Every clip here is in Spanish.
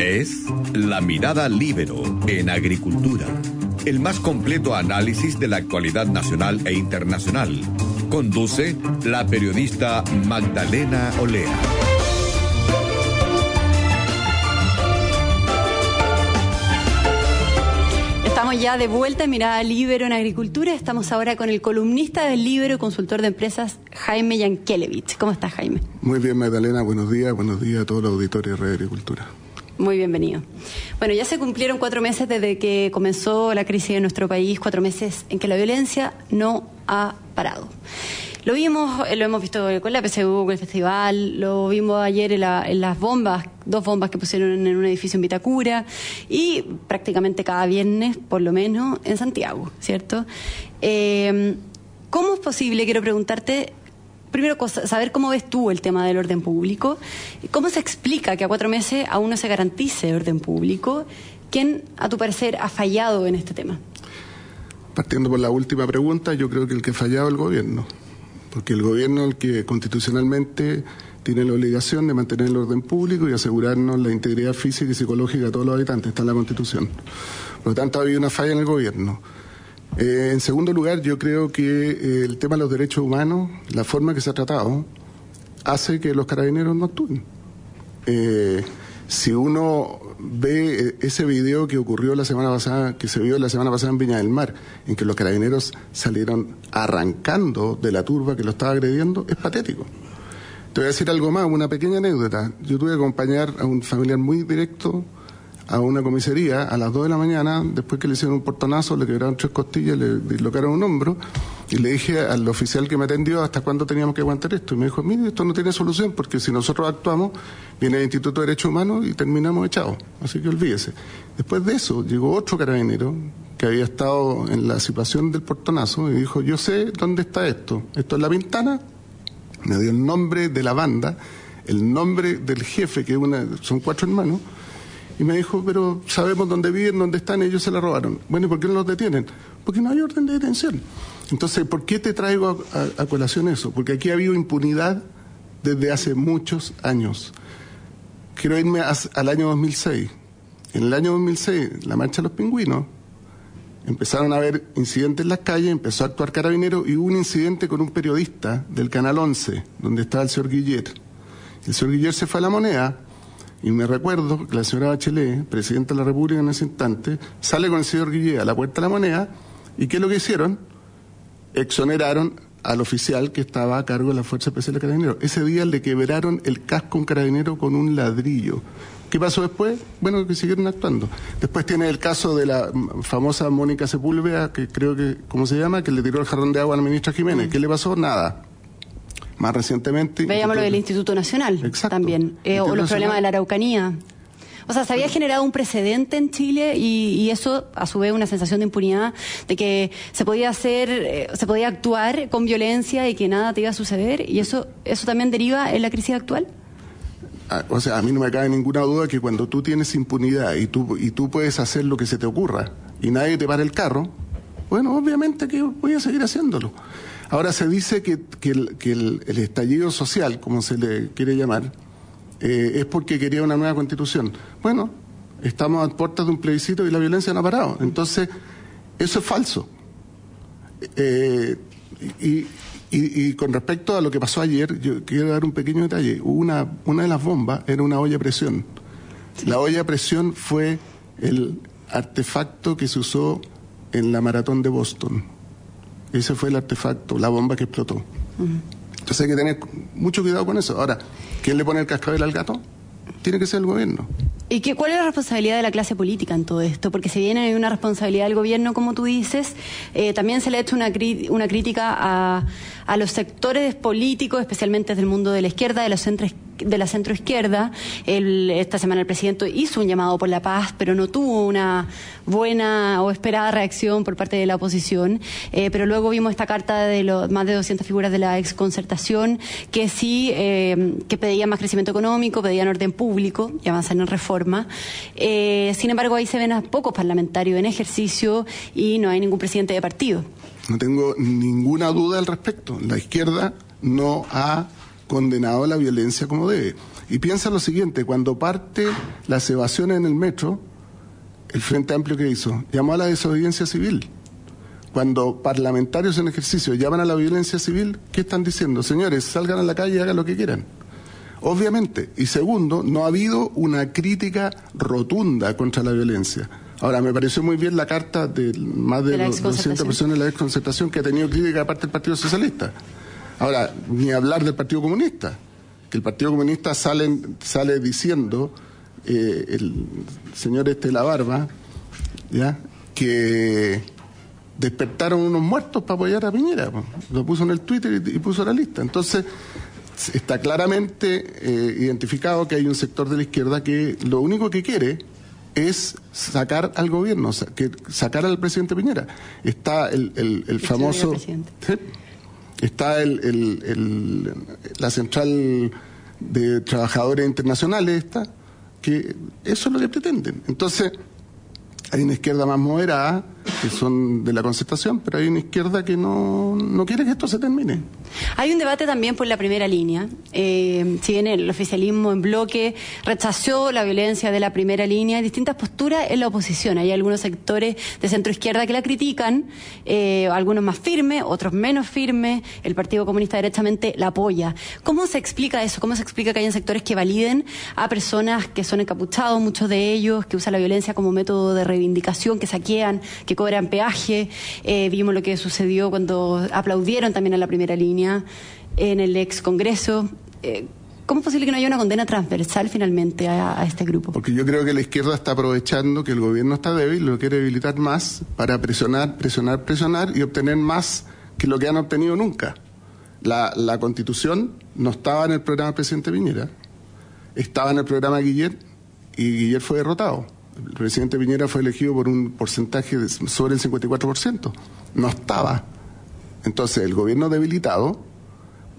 Es La Mirada Libero en Agricultura, el más completo análisis de la actualidad nacional e internacional. Conduce la periodista Magdalena Olea. Estamos ya de vuelta en Mirada Libero en Agricultura. Estamos ahora con el columnista del Libero y consultor de empresas, Jaime Yankelevich. ¿Cómo estás, Jaime? Muy bien, Magdalena. Buenos días. Buenos días a todos los auditores de Red Agricultura. Muy bienvenido. Bueno, ya se cumplieron cuatro meses desde que comenzó la crisis en nuestro país, cuatro meses en que la violencia no ha parado. Lo vimos, lo hemos visto con la PSU, con el festival, lo vimos ayer en, las bombas, dos bombas que pusieron en un edificio en Vitacura y prácticamente cada viernes, por lo menos, en Santiago, ¿cierto? Eh, ¿Cómo es posible, quiero preguntarte, primero saber cómo ves tú el tema del orden público, cómo se explica que a cuatro meses aún no se garantice orden público, ¿quién a tu parecer ha fallado en este tema? Partiendo por la última pregunta, yo creo que el que ha fallado es el gobierno, porque el gobierno es el que constitucionalmente tiene la obligación de mantener el orden público y asegurarnos la integridad física y psicológica de todos los habitantes, está en la Constitución. Por lo tanto, ha habido una falla en el gobierno. Eh, en segundo lugar, yo creo que eh, el tema de los derechos humanos, la forma que se ha tratado, hace que los carabineros no actúen. Eh, si uno ve ese video que ocurrió la semana pasada, que se vio la semana pasada en Viña del Mar, en que los carabineros salieron arrancando de la turba que lo estaba agrediendo, es patético. Te voy a decir algo más, una pequeña anécdota. Yo tuve que acompañar a un familiar muy directo a una comisaría a las 2 de la mañana, después que le hicieron un portonazo, le quebraron tres costillas, le dislocaron un hombro, y le dije al oficial que me atendió hasta cuándo teníamos que aguantar esto. Y me dijo, mire, esto no tiene solución, porque si nosotros actuamos, viene el Instituto de Derechos Humanos y terminamos echados. Así que olvídese. Después de eso, llegó otro carabinero que había estado en la situación del portonazo y dijo, yo sé dónde está esto. Esto es la ventana. Me dio el nombre de la banda, el nombre del jefe, que una, son cuatro hermanos, y me dijo, pero sabemos dónde viven, dónde están, ellos se la robaron. Bueno, ¿y por qué no los detienen? Porque no hay orden de detención. Entonces, ¿por qué te traigo a, colación eso? Porque aquí ha habido impunidad desde hace muchos años. Quiero irme al año 2006. En el año 2006, la marcha de los pingüinos, empezaron a haber incidentes en las calles, empezó a actuar carabinero y hubo un incidente con un periodista del Canal 11, donde estaba el señor Guillet. El señor Guillet se fue a la moneda y me recuerdo que la señora Bachelet, presidenta de la República en ese instante, sale con el señor Guillé a la puerta de la moneda y ¿qué es lo que hicieron? Exoneraron al oficial que estaba a cargo de la Fuerza Especial de Carabineros. Ese día le quebraron el casco a un carabinero con un ladrillo. ¿Qué pasó después? Bueno, que siguieron actuando. Después tiene el caso de la famosa Mónica Sepúlveda, que creo que, ¿cómo se llama? Que le tiró el jarrón de agua a la ministra Jiménez. ¿Qué le pasó? Nada más recientemente. Veíamos lo del Instituto Nacional también, eh, o los problemas de la Araucanía. O sea, se había generado un precedente en Chile y, eso, a su vez, una sensación de impunidad, de que se podía hacer, eh, se podía actuar con violencia y que nada te iba a suceder. ¿Y eso, eso también deriva en la crisis actual? Ah, o sea, a mí no me cabe ninguna duda que cuando tú tienes impunidad y tú, y tú puedes hacer lo que se te ocurra y nadie te para el carro, bueno, obviamente que voy a seguir haciéndolo. Ahora se dice que, el, estallido social, como se le quiere llamar, eh, es porque quería una nueva constitución. Bueno, estamos a puertas de un plebiscito y la violencia no ha parado. Entonces, eso es falso. Eh, y, con respecto a lo que pasó ayer, yo quiero dar un pequeño detalle. Una, una de las bombas era una olla a presión. La olla a presión fue el artefacto que se usó en la maratón de Boston. Ese fue el artefacto, la bomba que explotó. Entonces hay que tener mucho cuidado con eso. Ahora, ¿quién le pone el cascabel al gato? Tiene que ser el gobierno. ¿Y qué, cuál es la responsabilidad de la clase política en todo esto? Porque si bien hay una responsabilidad del gobierno, como tú dices, eh, también se le ha hecho una, una crítica a, a, los sectores políticos, especialmente del mundo de la izquierda, de los centros de la centroizquierda. esta semana el presidente hizo un llamado por la paz, pero no tuvo una buena o esperada reacción por parte de la oposición. Eh, pero luego vimos esta carta de los más de 200 figuras de la exconcertación que sí, eh, que pedían más crecimiento económico, pedían orden público y avanzar en reforma. Eh, sin embargo, ahí se ven a pocos parlamentarios en ejercicio y no hay ningún presidente de partido. No tengo ninguna duda al respecto. La izquierda no ha condenado a la violencia como debe. Y piensa lo siguiente, cuando parte las evasiones en el metro, el Frente Amplio que hizo, llamó a la desobediencia civil. Cuando parlamentarios en ejercicio llaman a la violencia civil, ¿qué están diciendo? Señores, salgan a la calle y hagan lo que quieran. Obviamente. Y segundo, no ha habido una crítica rotunda contra la violencia. Ahora, me pareció muy bien la carta de más de, 200 personas de la desconcertación que ha tenido crítica aparte del Partido Socialista. Ahora, ni hablar del Partido Comunista, que el Partido Comunista sale, sale diciendo, eh, el señor este la barba, ¿ya? que despertaron unos muertos para apoyar a Piñera. Lo puso en el Twitter y, puso la lista. Entonces, está claramente eh, identificado que hay un sector de la izquierda que lo único que quiere es sacar al gobierno, que sacar al presidente Piñera. Está el, el, famoso... Está el, la central de trabajadores internacionales, está, que eso es lo que pretenden. Entonces, hay una izquierda más moderada, que son de la concertación, pero hay una izquierda que no, no quiere que esto se termine. Hay un debate también por la primera línea. Eh, si bien el oficialismo en bloque rechazó la violencia de la primera línea, hay distintas posturas en la oposición. Hay algunos sectores de centro izquierda que la critican, eh, algunos más firmes, otros menos firmes. El Partido Comunista derechamente la apoya. ¿Cómo se explica eso? ¿Cómo se explica que hayan sectores que validen a personas que son encapuchados, muchos de ellos, que usan la violencia como método de reivindicación, que saquean, que cobran peaje? Eh, vimos lo que sucedió cuando aplaudieron también a la primera línea en el ex Congreso. Eh, ¿Cómo es posible que no haya una condena transversal finalmente a, este grupo? Porque yo creo que la izquierda está aprovechando que el gobierno está débil, lo quiere debilitar más para presionar, presionar, presionar y obtener más que lo que han obtenido nunca. La, la constitución no estaba en el programa del presidente Piñera, estaba en el programa Guillermo y Guillermo fue derrotado. El presidente Piñera fue elegido por un porcentaje sobre el 54%. No estaba. Entonces, el gobierno debilitado,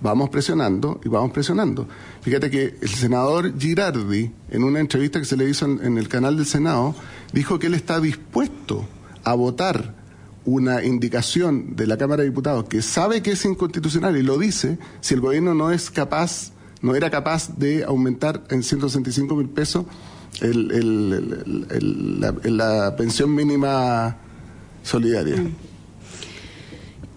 vamos presionando y vamos presionando. Fíjate que el senador Girardi, en una entrevista que se le hizo en, el canal del Senado, dijo que él está dispuesto a votar una indicación de la Cámara de Diputados que sabe que es inconstitucional y lo dice si el gobierno no es capaz, no era capaz de aumentar en 165 mil pesos la, pensión mínima solidaria. Mm.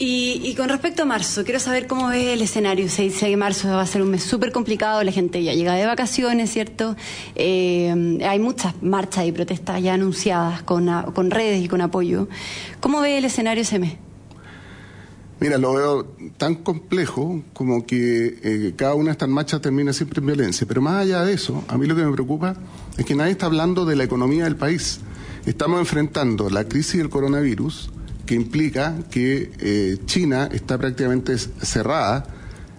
Y, con respecto a marzo, quiero saber cómo ve el escenario. Se dice que marzo va a ser un mes súper complicado, la gente ya llega de vacaciones, ¿cierto? Eh, hay muchas marchas y protestas ya anunciadas con, con redes y con apoyo. ¿Cómo ve el escenario ese mes? Mira, lo veo tan complejo como que eh, cada una de estas marchas termina siempre en violencia. Pero más allá de eso, a mí lo que me preocupa es que nadie está hablando de la economía del país. Estamos enfrentando la crisis del coronavirus que implica que eh, China está prácticamente cerrada.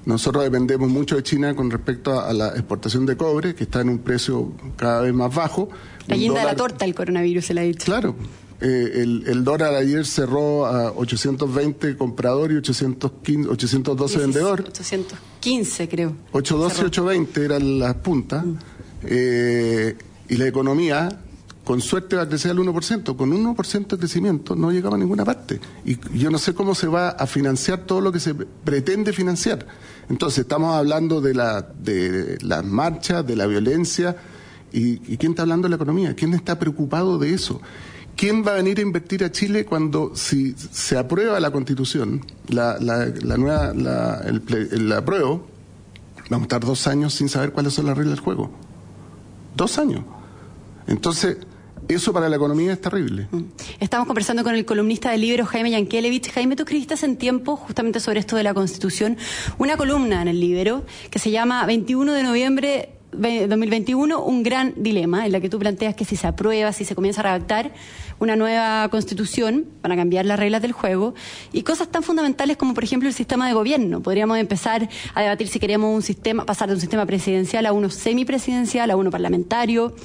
Nosotros dependemos mucho de China con respecto a, la exportación de cobre, que está en un precio cada vez más bajo. La guinda de la torta el coronavirus, se la ha dicho. Claro. Eh, el, el, dólar ayer cerró a 820 comprador y 815, 812 vendedor. 815 creo. 812 y 820 eran las puntas. Mm. Eh, y la economía con suerte va a crecer al 1%, con 1% de crecimiento no llegaba a ninguna parte. Y yo no sé cómo se va a financiar todo lo que se pretende financiar. Entonces, estamos hablando de, la, de las marchas, de la violencia, y, ¿quién está hablando de la economía? ¿Quién está preocupado de eso? ¿Quién va a venir a invertir a Chile cuando, si se aprueba la constitución, la, la, nueva, la, el, el apruebo, vamos a estar dos años sin saber cuáles son las reglas del juego? Dos años. Entonces, eso para la economía es terrible. Mm. Estamos conversando con el columnista del libro Jaime Yankelevich. Jaime, tú escribiste en tiempo justamente sobre esto de la Constitución una columna en el libro que se llama 21 de noviembre 2021 un gran dilema en la que tú planteas que si se aprueba, si se comienza a redactar una nueva constitución para cambiar las reglas del juego y cosas tan fundamentales como por ejemplo el sistema de gobierno. Podríamos empezar a debatir si queremos un sistema, pasar de un sistema presidencial a uno semipresidencial, a uno parlamentario.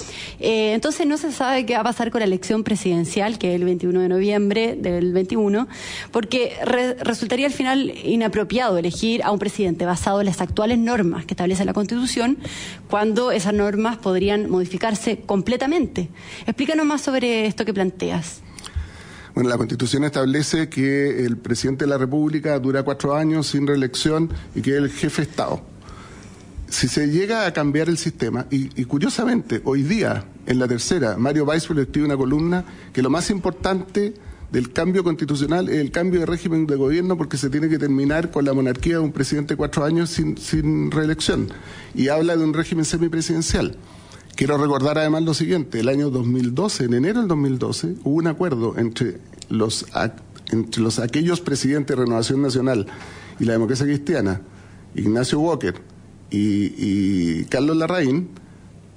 Eh, entonces no se sabe qué va a pasar con la elección presidencial, que es el 21 de noviembre del 21, porque resultaría al final inapropiado elegir a un presidente basado en las actuales normas que establece la Constitución cuando esas normas podrían modificarse completamente. Explícanos más sobre esto que planteas. Bueno, la Constitución establece que el presidente de la República dura cuatro años sin reelección y que es el jefe de Estado. si se llega a cambiar el sistema, y, curiosamente, hoy día, en la tercera, Mario Weissfeld escribe una columna que lo más importante del cambio constitucional es el cambio de régimen de gobierno porque se tiene que terminar con la monarquía de un presidente de cuatro años sin, sin reelección. Y habla de un régimen semipresidencial. Quiero recordar además lo siguiente, el año 2012, en enero del 2012, hubo un acuerdo entre los, entre los aquellos presidentes de Renovación Nacional y la democracia cristiana, Ignacio Walker y, Carlos Larraín,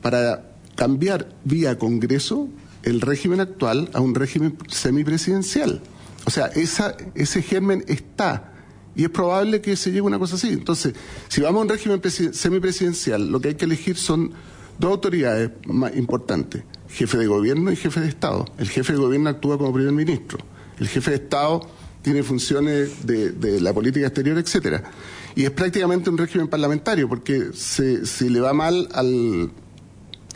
para cambiar vía Congreso el régimen actual a un régimen semipresidencial. O sea, esa, ese germen está y es probable que se llegue a una cosa así. Entonces, si vamos a un régimen semipresidencial, lo que hay que elegir son dos autoridades más importantes, jefe de gobierno y jefe de Estado. El jefe de gobierno actúa como primer ministro. El jefe de Estado tiene funciones de, la política exterior, etcétera. Y es prácticamente un régimen parlamentario, porque si le va mal al,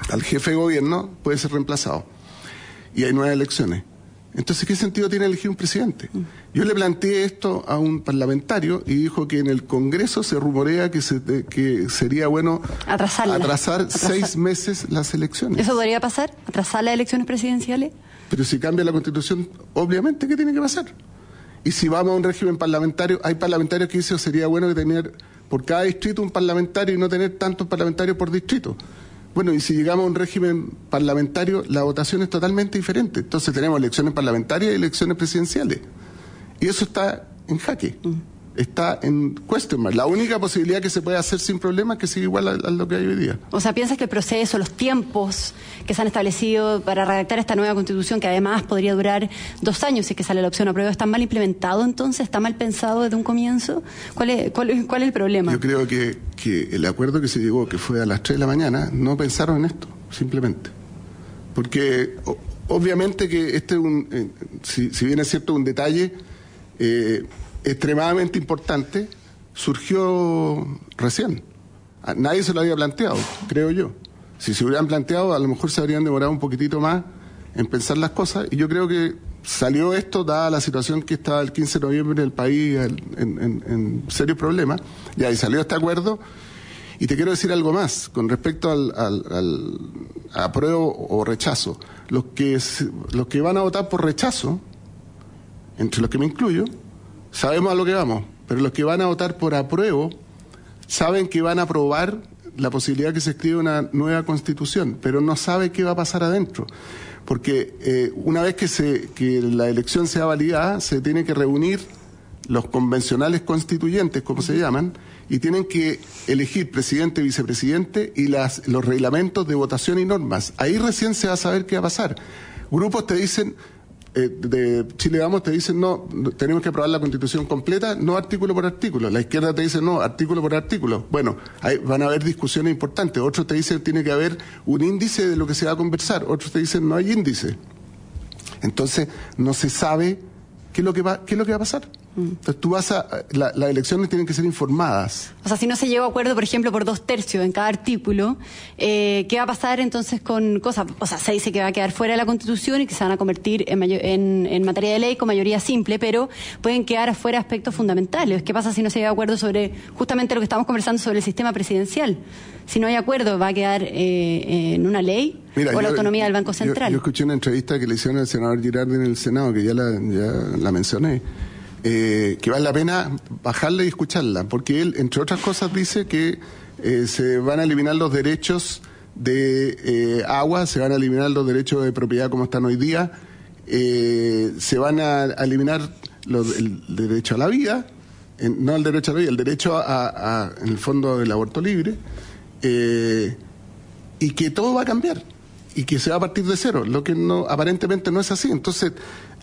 al jefe de gobierno, puede ser reemplazado. Y hay nuevas elecciones. Entonces, ¿qué sentido tiene elegir un presidente? Yo le planteé esto a un parlamentario y dijo que en el Congreso se rumorea que, que sería bueno atrasar seis meses las elecciones. ¿Eso podría pasar? ¿Atrasar las elecciones presidenciales? Pero si cambia la Constitución, obviamente, ¿qué tiene que pasar? Y si vamos a un régimen parlamentario, hay parlamentarios que dicen que sería bueno tener por cada distrito un parlamentario y no tener tantos parlamentarios por distrito. Bueno, y si llegamos a un régimen parlamentario, la votación es totalmente diferente. Entonces tenemos elecciones parlamentarias y elecciones presidenciales. Y eso está en jaque. Mm. Está en cuestión La única posibilidad que se puede hacer sin problema es que siga igual a, lo que hay hoy día. O sea, ¿piensas que el proceso, los tiempos que se han establecido para redactar esta nueva constitución, que además podría durar dos años si que sale la opción a prueba, están mal implementado entonces? ¿Está mal pensado desde un comienzo? ¿Cuál es, cuál es el problema? Yo creo que que el acuerdo que se llegó, que fue a las 3 de la mañana, no pensaron en esto, simplemente. Porque obviamente que este es un, eh, si, bien es cierto un detalle eh, extremadamente importante, surgió recién. nadie se lo había planteado, creo yo. Si se hubieran planteado, a lo mejor se habrían demorado un poquitito más en pensar las cosas. Y yo creo que salió esto, dada la situación que estaba el 15 de noviembre en el país en, en, serios problemas, ya, y salió este acuerdo. Y te quiero decir algo más con respecto al, al, apruebo o rechazo. Los que, los que van a votar por rechazo, entre los que me incluyo, sabemos a lo que vamos, pero los que van a votar por apruebo saben que van a aprobar la posibilidad que se escriba una nueva constitución, pero no sabe qué va a pasar adentro porque eh, una vez que, se, que la elección sea validada, se tiene que reunir los convencionales constituyentes, como se llaman, y tienen que elegir presidente, vicepresidente y las, los reglamentos de votación y normas. Ahí recién se va a saber qué va a pasar. Grupos te dicen, eh, de Chile Vamos te dicen, no, tenemos que aprobar la constitución completa, no artículo por artículo. La izquierda te dice, no, artículo por artículo. Bueno, ahí van a haber discusiones importantes. Otros te dicen, tiene que haber un índice de lo que se va a conversar. Otros te dicen, no hay índice. Entonces, no se sabe qué es lo que va, qué es lo que va a pasar. Entonces tú vas a, las elecciones tienen que ser informadas. O sea, si no se llega a acuerdo, por ejemplo, por dos tercios en cada artículo, eh, ¿qué va a pasar entonces con cosas? O sea, se dice que va a quedar fuera de la Constitución y que se van a convertir en, en, materia de ley con mayoría simple, pero pueden quedar afuera aspectos fundamentales. ¿Qué pasa si no se llega a acuerdo sobre justamente lo que estamos conversando sobre el sistema presidencial? Si no hay acuerdo, ¿va a quedar eh, en una ley o la autonomía del Banco Central? Yo, escuché una entrevista que le hicieron al senador Girardi en el Senado, que ya la, ya la mencioné eh, que vale la pena bajarla y escucharla, porque él, entre otras cosas, dice que eh, se van a eliminar los derechos de eh, agua, se van a eliminar los derechos de propiedad como están hoy día, se van a, eliminar el derecho a la vida, no el derecho a la vida, el derecho a, en el fondo del aborto libre, y que todo va a cambiar y que se va a partir de cero, lo que no aparentemente no es así. Entonces,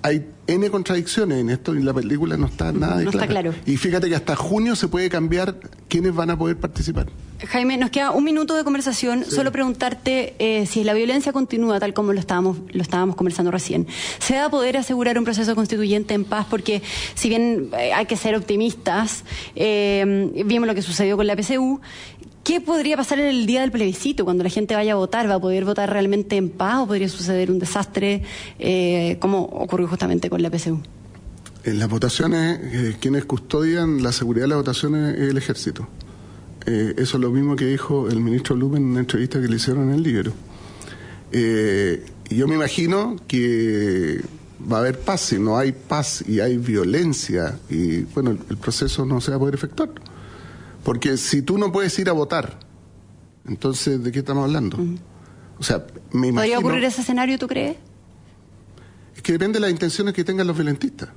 hay N contradicciones en esto y la película no está nada de no Está claro. Y fíjate que hasta junio se puede cambiar quiénes van a poder participar. Jaime, nos queda un minuto de conversación. Solo preguntarte eh, si la violencia continúa tal como lo estábamos, lo estábamos conversando recién. ¿Se va a poder asegurar un proceso constituyente en paz? Porque si bien eh, hay que ser optimistas, eh, vimos lo que sucedió con la PCU, ¿Qué podría pasar en el día del plebiscito, cuando la gente vaya a votar? ¿Va a poder votar realmente en paz o podría suceder un desastre eh, como ocurrió justamente con la PSU? En las votaciones, eh, quienes custodian la seguridad de las votaciones es el ejército. Eh, eso es lo mismo que dijo el ministro Lumen en una entrevista que le hicieron en el libro. Eh, yo me imagino que va a haber paz, si no hay paz y hay violencia, y bueno, el, proceso no se va a poder efectuar. Porque si tú no puedes ir a votar, entonces, ¿de qué estamos hablando? O sea, me imagino... ¿Podría ocurrir ese escenario, tú crees? Es que depende de las intenciones que tengan los violentistas.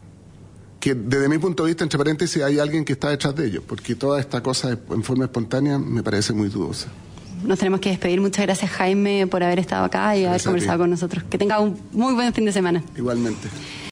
Que desde mi punto de vista, entre paréntesis, hay alguien que está detrás de ellos, porque toda esta cosa en forma espontánea me parece muy dudosa nos tenemos que despedir. Muchas gracias, Jaime, por haber estado acá y haber conversado con nosotros. Que tenga un muy buen fin de semana. Igualmente.